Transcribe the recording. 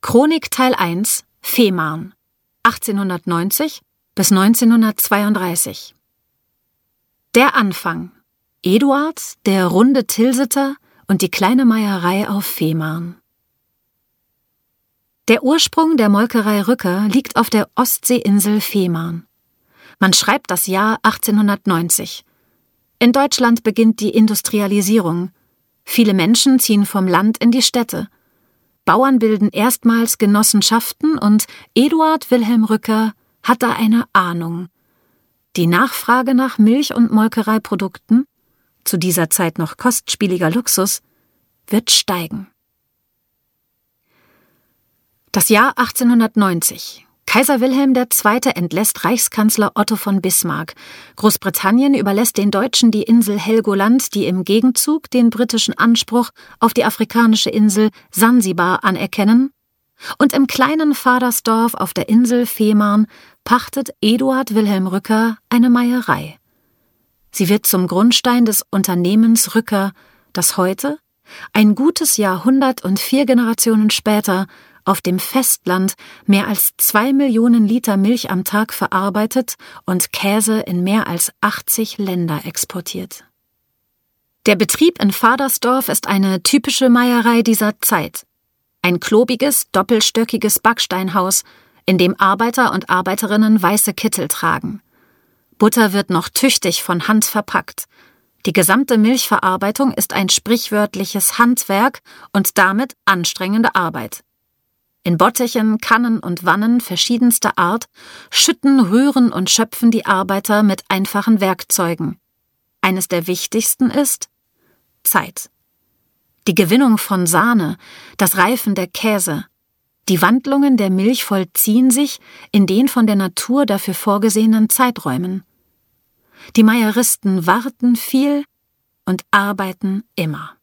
Chronik Teil 1 Fehmarn 1890 bis 1932 Der Anfang Eduard, der runde Tilsiter und die kleine Meierei auf Fehmarn. Der Ursprung der Molkerei Rücker liegt auf der Ostseeinsel Fehmarn. Man schreibt das Jahr 1890. In Deutschland beginnt die Industrialisierung. Viele Menschen ziehen vom Land in die Städte. Bauern bilden erstmals Genossenschaften und Eduard Wilhelm Rücker hat da eine Ahnung. Die Nachfrage nach Milch- und Molkereiprodukten, zu dieser Zeit noch kostspieliger Luxus, wird steigen. Das Jahr 1890. Kaiser Wilhelm II. entlässt Reichskanzler Otto von Bismarck. Großbritannien überlässt den Deutschen die Insel Helgoland, die im Gegenzug den britischen Anspruch auf die afrikanische Insel Sansibar anerkennen. Und im kleinen Vadersdorf auf der Insel Fehmarn pachtet Eduard Wilhelm Rücker eine Meierei. Sie wird zum Grundstein des Unternehmens Rücker, das heute, ein gutes Jahrhundert und vier Generationen später, auf dem Festland mehr als zwei Millionen Liter Milch am Tag verarbeitet und Käse in mehr als 80 Länder exportiert. Der Betrieb in Vadersdorf ist eine typische Meierei dieser Zeit. Ein klobiges, doppelstöckiges Backsteinhaus, in dem Arbeiter und Arbeiterinnen weiße Kittel tragen. Butter wird noch tüchtig von Hand verpackt. Die gesamte Milchverarbeitung ist ein sprichwörtliches Handwerk und damit anstrengende Arbeit. In Bottichen, Kannen und Wannen verschiedenster Art schütten, rühren und schöpfen die Arbeiter mit einfachen Werkzeugen. Eines der wichtigsten ist Zeit. Die Gewinnung von Sahne, das Reifen der Käse, die Wandlungen der Milch vollziehen sich in den von der Natur dafür vorgesehenen Zeiträumen. Die Meieristen warten viel und arbeiten immer.